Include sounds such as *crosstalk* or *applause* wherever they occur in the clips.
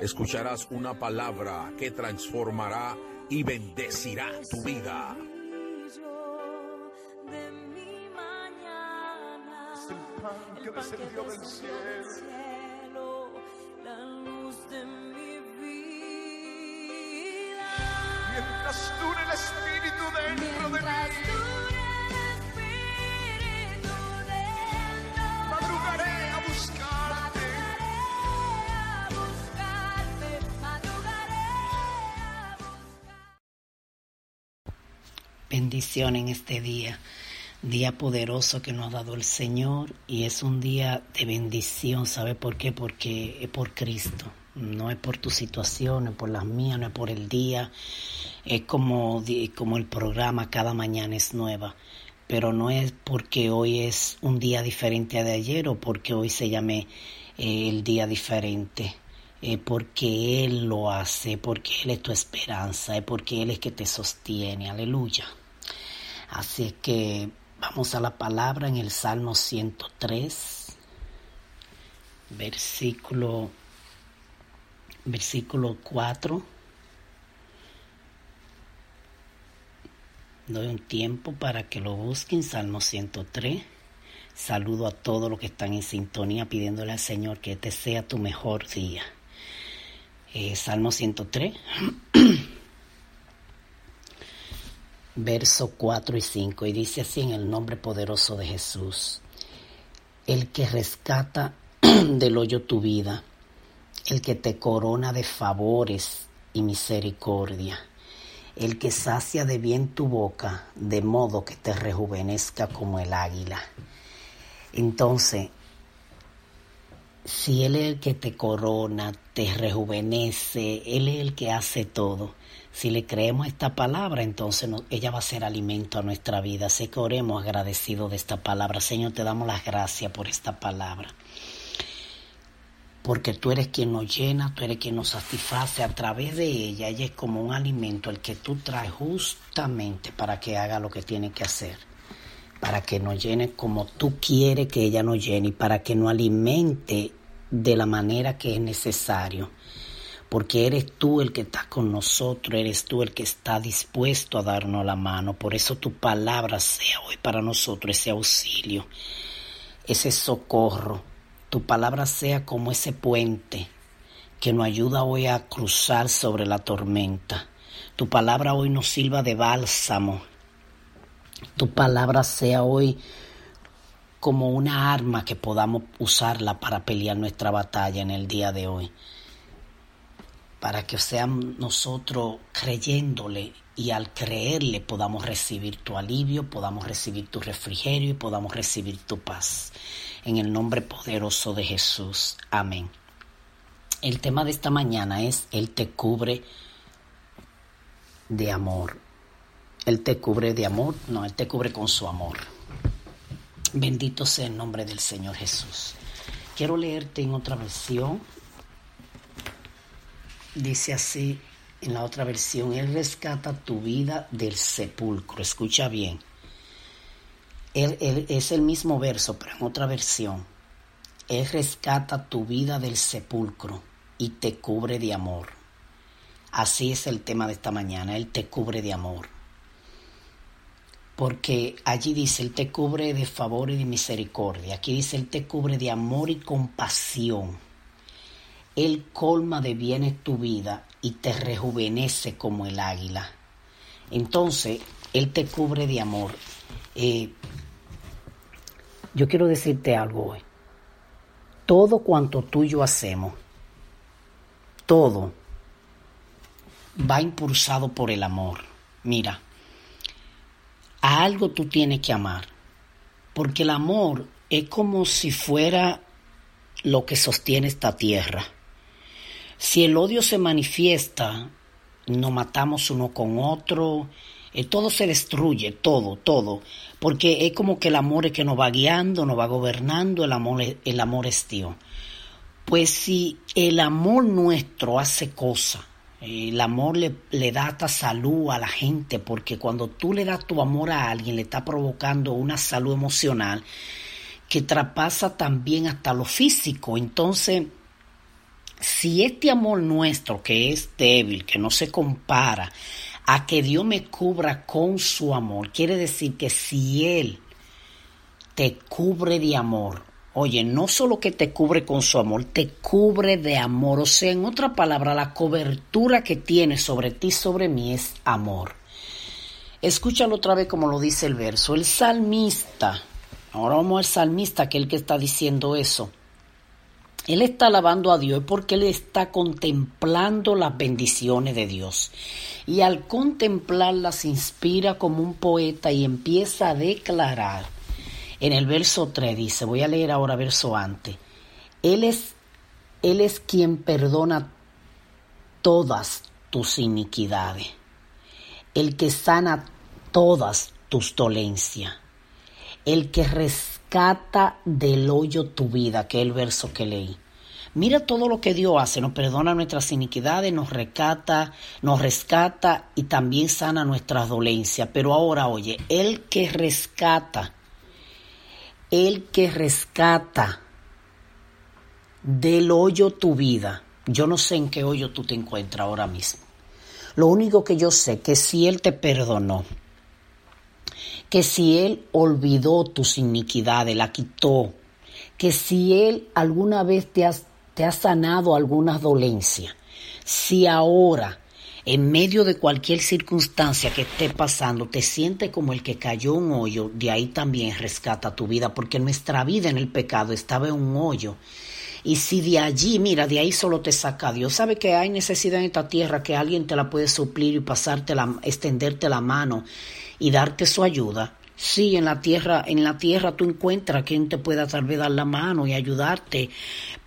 Escucharás una palabra que transformará y bendecirá tu vida. de mi mañana. Es el pan que descendió del cielo. cielo, la luz de mi vida. Mientras dure el Espíritu dentro de mí, bendición en este día, día poderoso que nos ha dado el Señor y es un día de bendición, ¿sabe por qué? Porque es por Cristo, no es por tu situación, no es por las mías, no es por el día, es como, el programa cada mañana es nueva, pero no es porque hoy es un día diferente a de ayer o porque hoy se llame eh, el día diferente. Eh, porque Él lo hace, porque Él es tu esperanza, es porque Él es que te sostiene, aleluya. Así es que vamos a la palabra en el Salmo 103, versículo, versículo 4. Doy un tiempo para que lo busquen, Salmo 103. Saludo a todos los que están en sintonía pidiéndole al Señor que este sea tu mejor día. Eh, Salmo 103, *clears throat* verso 4 y 5, y dice así en el nombre poderoso de Jesús, el que rescata *clears throat* del hoyo tu vida, el que te corona de favores y misericordia, el que sacia de bien tu boca, de modo que te rejuvenezca como el águila. Entonces, si Él es el que te corona, te rejuvenece, Él es el que hace todo. Si le creemos esta palabra, entonces ella va a ser alimento a nuestra vida. Así que oremos agradecidos de esta palabra. Señor, te damos las gracias por esta palabra. Porque tú eres quien nos llena, tú eres quien nos satisface a través de ella. Ella es como un alimento, el que tú traes justamente para que haga lo que tiene que hacer para que nos llene como tú quieres que ella nos llene y para que nos alimente de la manera que es necesario. Porque eres tú el que está con nosotros, eres tú el que está dispuesto a darnos la mano. Por eso tu palabra sea hoy para nosotros ese auxilio, ese socorro. Tu palabra sea como ese puente que nos ayuda hoy a cruzar sobre la tormenta. Tu palabra hoy nos sirva de bálsamo tu palabra sea hoy como una arma que podamos usarla para pelear nuestra batalla en el día de hoy. Para que seamos nosotros creyéndole y al creerle podamos recibir tu alivio, podamos recibir tu refrigerio y podamos recibir tu paz. En el nombre poderoso de Jesús. Amén. El tema de esta mañana es Él te cubre de amor. Él te cubre de amor, no, Él te cubre con su amor. Bendito sea el nombre del Señor Jesús. Quiero leerte en otra versión. Dice así en la otra versión, Él rescata tu vida del sepulcro. Escucha bien. Es el mismo verso, pero en otra versión. Él rescata tu vida del sepulcro y te cubre de amor. Así es el tema de esta mañana. Él te cubre de amor. Porque allí dice, Él te cubre de favor y de misericordia. Aquí dice, Él te cubre de amor y compasión. Él colma de bienes tu vida y te rejuvenece como el águila. Entonces, Él te cubre de amor. Eh, yo quiero decirte algo hoy. Todo cuanto tú y yo hacemos, todo va impulsado por el amor. Mira, a algo tú tienes que amar, porque el amor es como si fuera lo que sostiene esta tierra. Si el odio se manifiesta, nos matamos uno con otro, eh, todo se destruye, todo, todo, porque es como que el amor es que nos va guiando, nos va gobernando, el amor, el amor es Dios. Pues si el amor nuestro hace cosas, el amor le, le, da hasta salud a la gente, porque cuando tú le das tu amor a alguien, le está provocando una salud emocional que traspasa también hasta lo físico. Entonces, si este amor nuestro, que es débil, que no se compara a que Dios me cubra con su amor, quiere decir que si Él te cubre de amor, Oye, no solo que te cubre con su amor, te cubre de amor. O sea, en otra palabra, la cobertura que tiene sobre ti, sobre mí, es amor. Escúchalo otra vez como lo dice el verso. El salmista, ahora vamos al salmista, que es el que está diciendo eso. Él está alabando a Dios porque él está contemplando las bendiciones de Dios. Y al contemplarlas inspira como un poeta y empieza a declarar en el verso 3 dice, voy a leer ahora verso antes, Él es, Él es quien perdona todas tus iniquidades, el que sana todas tus dolencias, el que rescata del hoyo tu vida, que es el verso que leí. Mira todo lo que Dios hace, nos perdona nuestras iniquidades, nos rescata, nos rescata y también sana nuestras dolencias. Pero ahora, oye, el que rescata el que rescata del hoyo tu vida. Yo no sé en qué hoyo tú te encuentras ahora mismo. Lo único que yo sé que si Él te perdonó, que si Él olvidó tus iniquidades, la quitó, que si Él alguna vez te, te ha sanado algunas dolencias, si ahora en medio de cualquier circunstancia que esté pasando, te sientes como el que cayó un hoyo, de ahí también rescata tu vida, porque nuestra vida en el pecado estaba en un hoyo. Y si de allí, mira, de ahí solo te saca Dios, sabe que hay necesidad en esta tierra que alguien te la puede suplir y pasarte la, extenderte la mano y darte su ayuda. Sí, en la tierra, en la tierra tú encuentras quien te pueda tal vez dar la mano y ayudarte,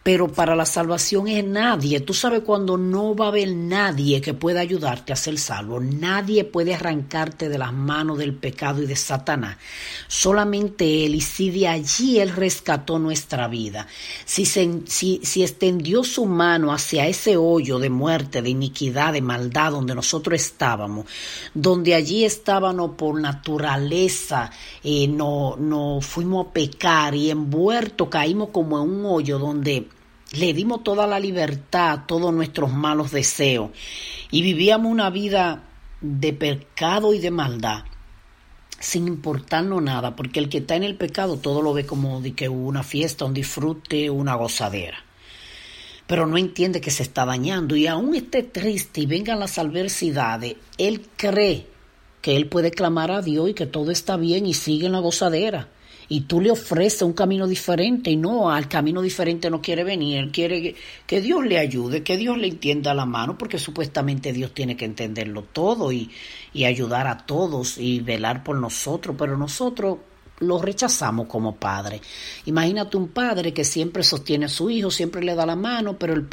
pero para la salvación es nadie. Tú sabes cuando no va a haber nadie que pueda ayudarte a ser salvo. Nadie puede arrancarte de las manos del pecado y de Satanás. Solamente Él. Y si de allí Él rescató nuestra vida, si, si, si extendió su mano hacia ese hoyo de muerte, de iniquidad, de maldad donde nosotros estábamos, donde allí estábamos por naturaleza, eh, no, no fuimos a pecar y envuelto caímos como en un hoyo donde le dimos toda la libertad a todos nuestros malos deseos y vivíamos una vida de pecado y de maldad sin importarnos nada, porque el que está en el pecado todo lo ve como de que una fiesta, un disfrute, una gozadera. Pero no entiende que se está dañando y aún esté triste y vengan las adversidades, él cree que él puede clamar a Dios y que todo está bien y sigue en la gozadera y tú le ofreces un camino diferente y no, al camino diferente no quiere venir, él quiere que, Dios le ayude, que Dios le entienda la mano, porque supuestamente Dios tiene que entenderlo todo y, y ayudar a todos y velar por nosotros, pero nosotros lo rechazamos como padre. Imagínate un padre que siempre sostiene a su hijo, siempre le da la mano, pero el,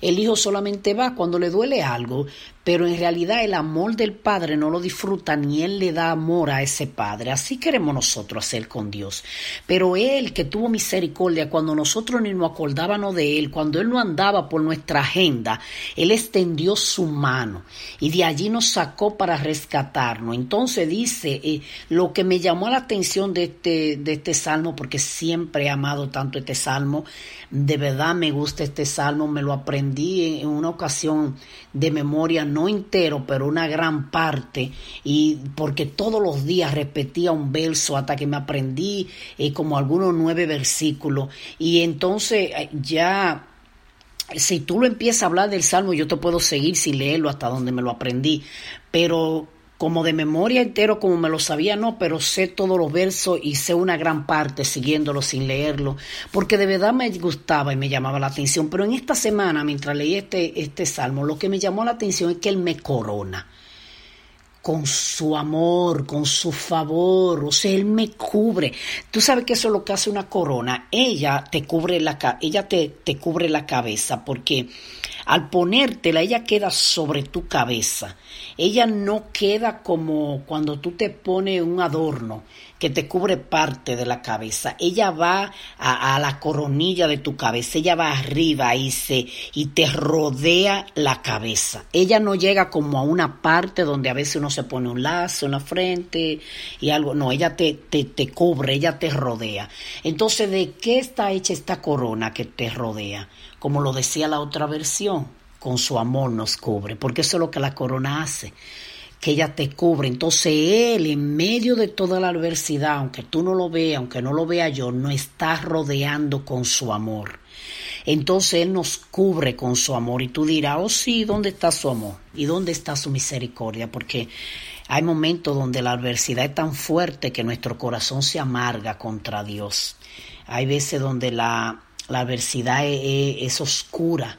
el hijo solamente va cuando le duele algo, pero en realidad el amor del Padre no lo disfruta ni Él le da amor a ese Padre. Así queremos nosotros hacer con Dios. Pero Él que tuvo misericordia cuando nosotros ni nos acordábamos de Él, cuando Él no andaba por nuestra agenda, Él extendió su mano y de allí nos sacó para rescatarnos. Entonces dice, eh, lo que me llamó la atención de este, de este salmo, porque siempre he amado tanto este salmo, de verdad me gusta este salmo, me lo aprendí en una ocasión de memoria no entero, pero una gran parte, y porque todos los días repetía un verso hasta que me aprendí eh, como algunos nueve versículos, y entonces eh, ya si tú lo empiezas a hablar del Salmo, yo te puedo seguir sin leerlo hasta donde me lo aprendí, pero como de memoria entero, como me lo sabía, no, pero sé todos los versos y sé una gran parte siguiéndolo sin leerlo, porque de verdad me gustaba y me llamaba la atención. Pero en esta semana, mientras leí este, este salmo, lo que me llamó la atención es que él me corona con su amor, con su favor, o sea, él me cubre. Tú sabes que eso es lo que hace una corona. Ella te cubre la ella te, te cubre la cabeza porque al ponértela, ella queda sobre tu cabeza. Ella no queda como cuando tú te pones un adorno que te cubre parte de la cabeza. Ella va a, la coronilla de tu cabeza, ella va arriba y, se, y te rodea la cabeza. Ella no llega como a una parte donde a veces uno se pone un lazo en la frente y algo. No, ella te, te, te cubre, ella te rodea. Entonces, ¿de qué está hecha esta corona que te rodea? como lo decía la otra versión, con su amor nos cubre, porque eso es lo que la corona hace, que ella te cubre. Entonces Él, en medio de toda la adversidad, aunque tú no lo veas, aunque no lo vea yo, nos está rodeando con su amor. Entonces Él nos cubre con su amor y tú dirás, oh sí, ¿dónde está su amor? ¿Y dónde está su misericordia? Porque hay momentos donde la adversidad es tan fuerte que nuestro corazón se amarga contra Dios. Hay veces donde la la adversidad es, oscura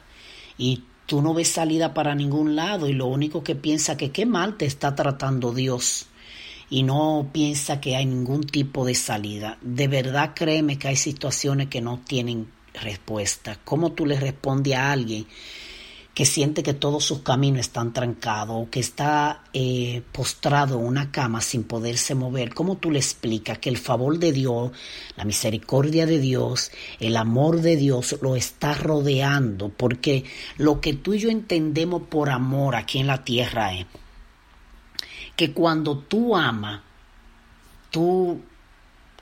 y tú no ves salida para ningún lado y lo único que piensa que qué mal te está tratando Dios y no piensa que hay ningún tipo de salida. De verdad créeme que hay situaciones que no tienen respuesta. ¿Cómo tú le respondes a alguien que siente que todos sus caminos están trancados que está eh, postrado en una cama sin poderse mover, ¿cómo tú le explicas que el favor de Dios, la misericordia de Dios, el amor de Dios lo está rodeando? Porque lo que tú y yo entendemos por amor aquí en la tierra es que cuando tú amas, tú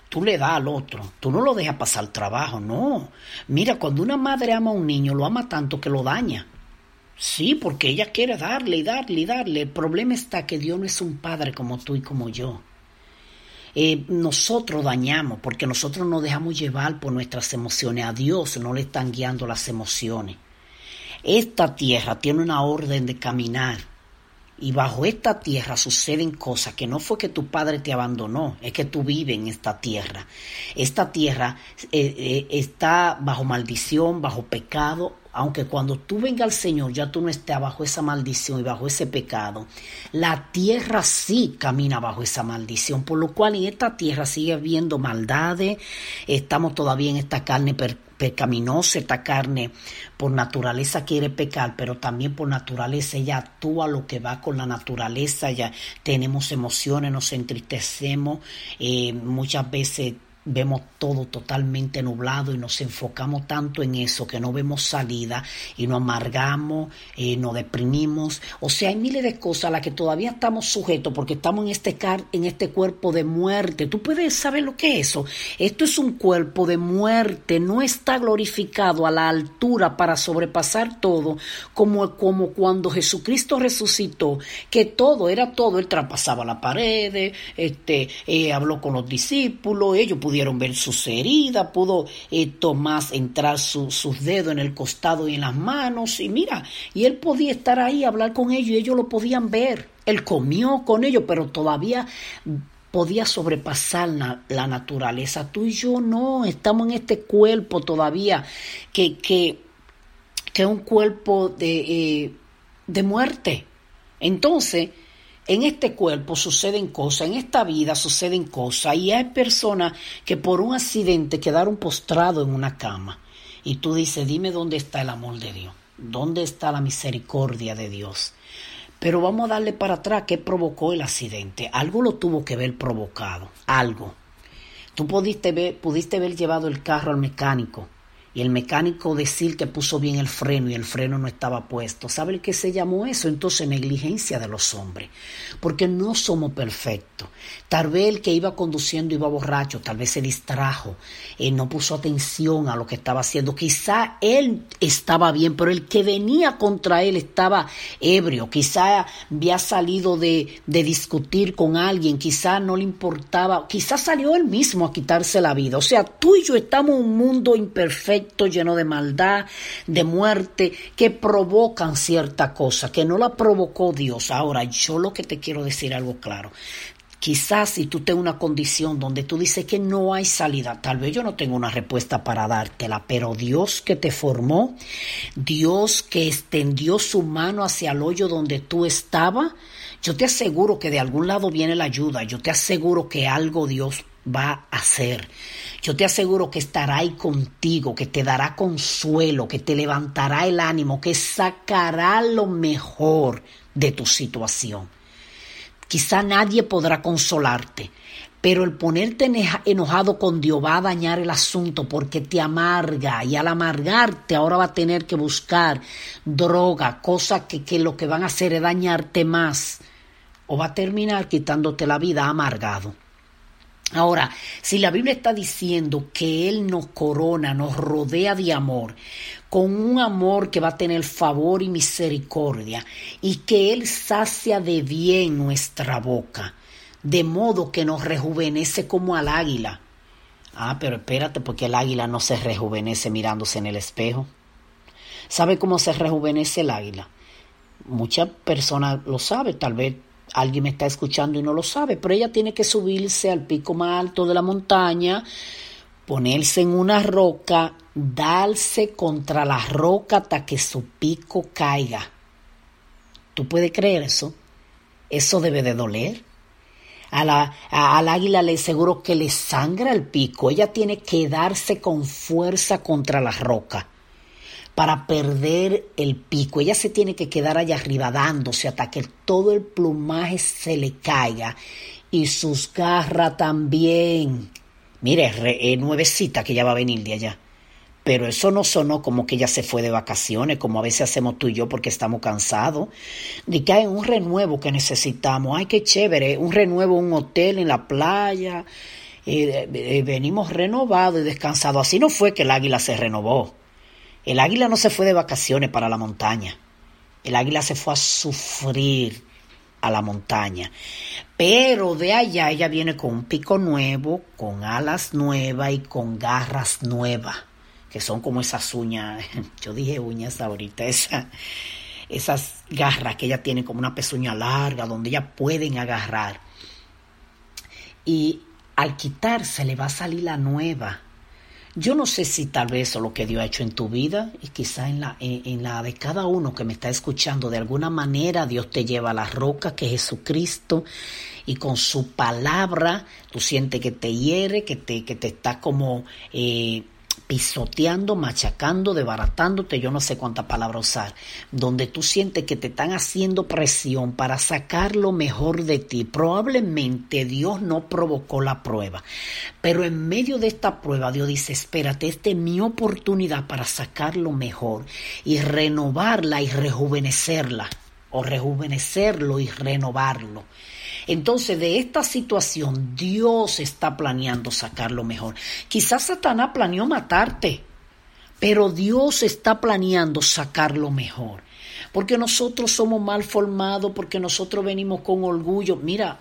tú le das al otro, tú no lo dejas pasar trabajo, no. Mira, cuando una madre ama a un niño, lo ama tanto que lo daña. Sí, porque ella quiere darle y darle y darle. El problema está que Dios no es un padre como tú y como yo. Eh, nosotros dañamos porque nosotros nos dejamos llevar por nuestras emociones. A Dios no le están guiando las emociones. Esta tierra tiene una orden de caminar y bajo esta tierra suceden cosas que no fue que tu padre te abandonó, es que tú vives en esta tierra. Esta tierra eh, eh, está bajo maldición, bajo pecado, aunque cuando tú venga al Señor ya tú no estés bajo esa maldición y bajo ese pecado, la tierra sí camina bajo esa maldición, por lo cual en esta tierra sigue habiendo maldades, estamos todavía en esta carne pecaminosa, esta carne por naturaleza quiere pecar, pero también por naturaleza ella actúa lo que va con la naturaleza, ya tenemos emociones, nos entristecemos, eh, muchas veces vemos todo totalmente nublado y nos enfocamos tanto en eso que no vemos salida y nos amargamos, eh, nos deprimimos. O sea, hay miles de cosas a las que todavía estamos sujetos porque estamos en este, en este cuerpo de muerte. Tú puedes saber lo que es eso. Esto es un cuerpo de muerte, no está glorificado a la altura para sobrepasar todo, como, como cuando Jesucristo resucitó, que todo era todo. Él traspasaba la pared, este, eh, habló con los discípulos, ellos pudieron ver sus heridas, pudo eh, Tomás entrar sus dedos en el costado y en las manos, y mira, y él podía estar ahí, hablar con ellos, y ellos lo podían ver. Él comió con ellos, pero todavía podía sobrepasar la, naturaleza. Tú y yo no, estamos en este cuerpo todavía que, que, que es un cuerpo de, eh, de muerte. Entonces, en este cuerpo suceden cosas, en esta vida suceden cosas y hay personas que por un accidente quedaron postrados en una cama. Y tú dices, dime dónde está el amor de Dios, dónde está la misericordia de Dios. Pero vamos a darle para atrás qué provocó el accidente. Algo lo tuvo que ver provocado, algo. Tú pudiste ver, pudiste haber llevado el carro al mecánico y el mecánico decir que puso bien el freno y el freno no estaba puesto. ¿Sabe el se llamó eso? Entonces negligencia de los hombres, porque no somos perfectos. Tal vez el que iba conduciendo iba borracho, tal vez se distrajo, él no puso atención a lo que estaba haciendo. Quizá él estaba bien, pero el que venía contra él estaba ebrio, quizá había salido de, de discutir con alguien, quizá no le importaba, quizá salió él mismo a quitarse la vida. O sea, tú y yo estamos en un mundo imperfecto lleno de maldad, de muerte, que provocan cierta cosa, que no la provocó Dios. Ahora, yo lo que te quiero decir algo claro. Quizás si tú tienes una condición donde tú dices que no hay salida, tal vez yo no tengo una respuesta para dártela, pero Dios que te formó, Dios que extendió su mano hacia el hoyo donde tú estabas, yo te aseguro que de algún lado viene la ayuda, yo te aseguro que algo Dios va a hacer. Yo te aseguro que estará ahí contigo, que te dará consuelo, que te levantará el ánimo, que sacará lo mejor de tu situación. Quizá nadie podrá consolarte, pero el ponerte enojado con Dios va a dañar el asunto porque te amarga y al amargarte ahora va a tener que buscar droga, cosas que, que lo que van a hacer es dañarte más o va a terminar quitándote la vida amargado. Ahora, si la Biblia está diciendo que Él nos corona, nos rodea de amor, con un amor que va a tener favor y misericordia, y que Él sacia de bien nuestra boca, de modo que nos rejuvenece como al águila. Ah, pero espérate, porque el águila no se rejuvenece mirándose en el espejo. ¿Sabe cómo se rejuvenece el águila? Muchas personas lo saben, tal vez Alguien me está escuchando y no lo sabe, pero ella tiene que subirse al pico más alto de la montaña, ponerse en una roca, darse contra la roca hasta que su pico caiga. ¿Tú puedes creer eso? Eso debe de doler. A la, al águila le seguro que le sangra el pico. Ella tiene que darse con fuerza contra la roca para perder el pico. Ella se tiene que quedar allá arriba dándose hasta que todo el plumaje se le caiga y sus garras también. Mire, es nuevecita que ya va a venir de allá. Pero eso no sonó como que ella se fue de vacaciones, como a veces hacemos tú y yo porque estamos cansados. De que hay un renuevo que necesitamos. Ay, qué chévere, un renuevo, un hotel en la playa. Eh, eh, venimos renovados y descansados. Así no fue que el águila se renovó. El águila no se fue de vacaciones para la montaña. El águila se fue a sufrir a la montaña. Pero de allá ella viene con un pico nuevo, con alas nuevas y con garras nuevas, que son como esas uñas, *laughs* yo dije uñas ahorita, esas garras que ella tiene como una pezuña larga, donde ella pueden agarrar. Y al quitarse le va a salir la nueva yo no sé si tal vez lo que Dios ha hecho en tu vida y quizá en la, en, la de cada uno que me está escuchando, de alguna manera Dios te lleva a la roca que es Jesucristo y con su palabra tú sientes que te hiere, que te, que te está como eh, pisoteando, machacando, debaratándote, yo no sé cuánta palabra usar, donde tú sientes que te están haciendo presión para sacar lo mejor de ti. Probablemente Dios no provocó la prueba, pero en medio de esta prueba Dios dice, espérate, esta es mi oportunidad para sacar lo mejor y renovarla y rejuvenecerla, o rejuvenecerlo y renovarlo. Entonces, de esta situación, Dios está planeando sacar lo mejor. Quizás Satanás planeó matarte, pero Dios está planeando sacar lo mejor. Porque nosotros somos mal formados, porque nosotros venimos con orgullo. Mira,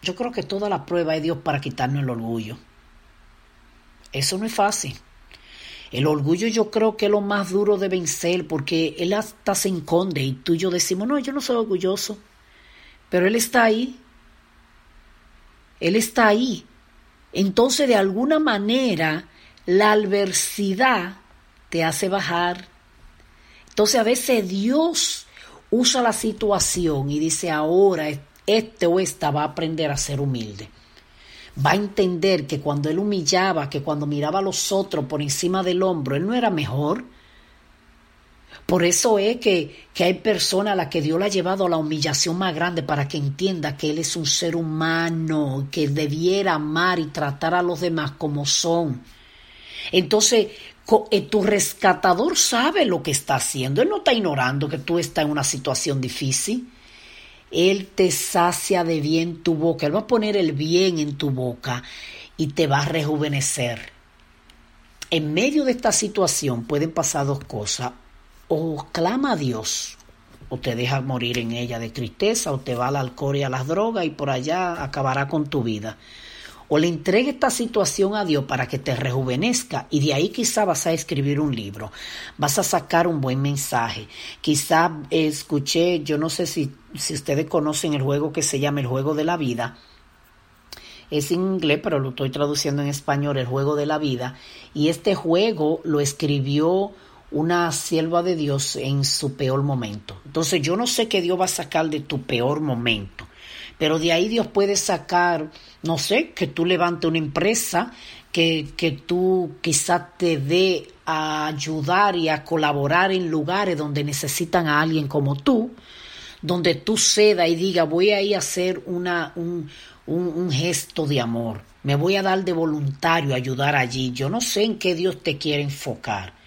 yo creo que toda la prueba es Dios para quitarnos el orgullo. Eso no es fácil. El orgullo yo creo que es lo más duro de vencer porque él hasta se esconde y tú y yo decimos, no, yo no soy orgulloso. Pero él está ahí él está ahí. Entonces, de alguna manera, la adversidad te hace bajar. Entonces, a veces Dios usa la situación y dice, ahora este o esta va a aprender a ser humilde. Va a entender que cuando él humillaba, que cuando miraba a los otros por encima del hombro, él no era mejor, por eso es que, que hay personas a las que Dios le ha llevado a la humillación más grande para que entienda que Él es un ser humano, que debiera amar y tratar a los demás como son. Entonces, eh, tu rescatador sabe lo que está haciendo. Él no está ignorando que tú estás en una situación difícil. Él te sacia de bien tu boca. Él va a poner el bien en tu boca y te va a rejuvenecer. En medio de esta situación pueden pasar dos cosas. O clama a Dios, o te deja morir en ella de tristeza, o te va al alcohol y a las drogas y por allá acabará con tu vida o le entregue esta situación a Dios para que te rejuvenezca y de ahí quizá vas a escribir un libro, vas a sacar un buen mensaje. Quizá escuché, yo no sé si, si ustedes conocen el juego que se llama el juego de la vida. Es en inglés, pero lo estoy traduciendo en español, el juego de la vida. Y este juego lo escribió una sierva de Dios en su peor momento. Entonces yo no sé qué Dios va a sacar de tu peor momento. Pero de ahí Dios puede sacar, no sé, que tú levantes una empresa, que, que tú quizás te dé a ayudar y a colaborar en lugares donde necesitan a alguien como tú, donde tú ceda y diga, voy a ir a hacer una, un, un, un gesto de amor, me voy a dar de voluntario a ayudar allí. Yo no sé en qué Dios te quiere enfocar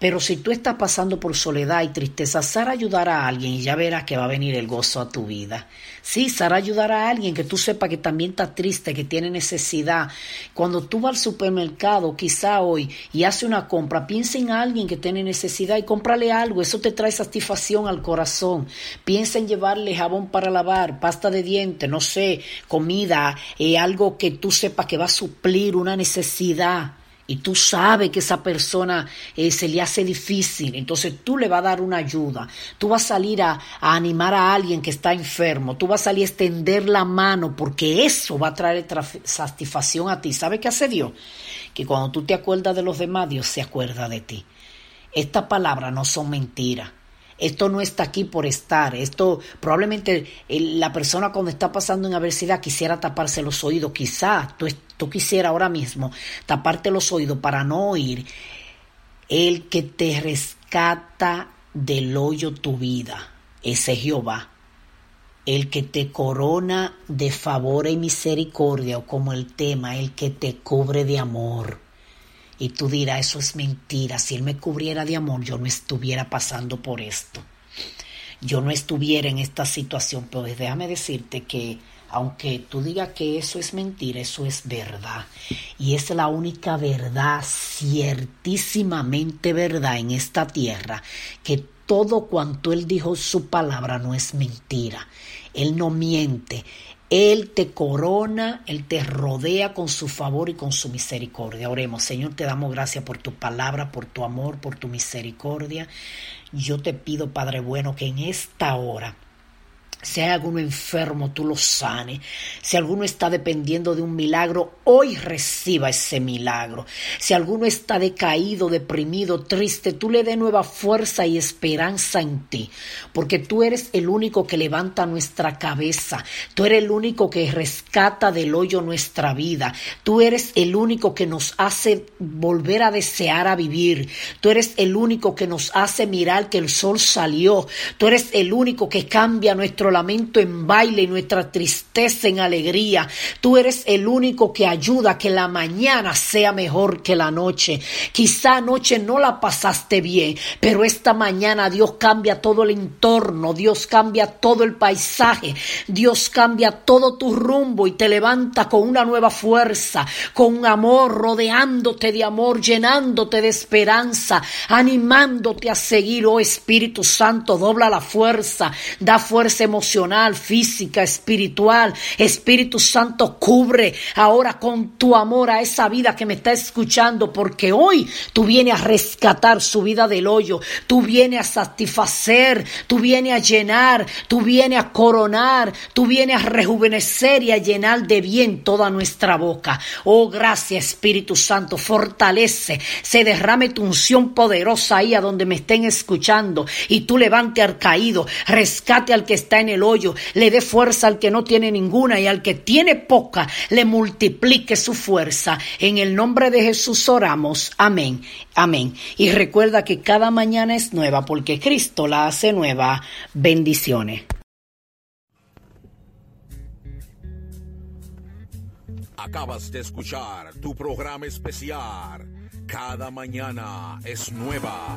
pero si tú estás pasando por soledad y tristeza, Sara ayudará a alguien y ya verás que va a venir el gozo a tu vida. Sí, Sara ayudará a alguien que tú sepas que también está triste, que tiene necesidad. Cuando tú vas al supermercado, quizá hoy, y hace una compra, piensa en alguien que tiene necesidad y cómprale algo. Eso te trae satisfacción al corazón. Piensa en llevarle jabón para lavar, pasta de dientes, no sé, comida, eh, algo que tú sepas que va a suplir una necesidad y tú sabes que esa persona eh, se le hace difícil, entonces tú le vas a dar una ayuda, tú vas a salir a, a, animar a alguien que está enfermo, tú vas a salir a extender la mano porque eso va a traer satisfacción a ti. ¿Sabe qué hace Dios? Que cuando tú te acuerdas de los demás, Dios se acuerda de ti. Estas palabras no son mentiras. Esto no está aquí por estar. Esto probablemente la persona cuando está pasando en adversidad quisiera taparse los oídos. Quizá tú, tú quisieras ahora mismo taparte los oídos para no oír el que te rescata del hoyo tu vida. Ese Jehová. El que te corona de favor y misericordia, o como el tema, el que te cubre de amor. Y tú dirás, eso es mentira. Si Él me cubriera de amor, yo no estuviera pasando por esto. Yo no estuviera en esta situación. Pero déjame decirte que aunque tú digas que eso es mentira, eso es verdad. Y es la única verdad, ciertísimamente verdad en esta tierra, que todo cuanto Él dijo su palabra no es mentira. Él no miente. Él te corona, Él te rodea con su favor y con su misericordia. Oremos, Señor, te damos gracias por tu palabra, por tu amor, por tu misericordia. Yo te pido, Padre bueno, que en esta hora si hay alguno enfermo, tú lo sanes. Si alguno está dependiendo de un milagro, hoy reciba ese milagro. Si alguno está decaído, deprimido, triste, tú le dé nueva fuerza y esperanza en ti. Porque tú eres el único que levanta nuestra cabeza. Tú eres el único que rescata del hoyo nuestra vida. Tú eres el único que nos hace volver a desear a vivir. Tú eres el único que nos hace mirar que el sol salió. Tú eres el único que cambia nuestro lamento en baile y nuestra tristeza en alegría. Tú eres el único que ayuda a que la mañana sea mejor que la noche. Quizá anoche no la pasaste bien, pero esta mañana Dios cambia todo el entorno, Dios cambia todo el paisaje, Dios cambia todo tu rumbo y te levanta con una nueva fuerza, con amor, rodeándote de amor, llenándote de esperanza, animándote a seguir, oh Espíritu Santo, dobla la fuerza, da fuerza emocional emocional, física, espiritual. Espíritu Santo, cubre ahora con tu amor a esa vida que me está escuchando, porque hoy tú vienes a rescatar su vida del hoyo, tú vienes a satisfacer, tú vienes a llenar, tú vienes a coronar, tú vienes a rejuvenecer y a llenar de bien toda nuestra boca. Oh, gracias Espíritu Santo, fortalece, se derrame tu unción poderosa ahí a donde me estén escuchando y tú levante al caído, rescate al que está en el hoyo, le dé fuerza al que no tiene ninguna y al que tiene poca, le multiplique su fuerza. En el nombre de Jesús oramos. Amén. Amén. Y recuerda que cada mañana es nueva porque Cristo la hace nueva. Bendiciones. Acabas de escuchar tu programa especial Cada mañana es nueva.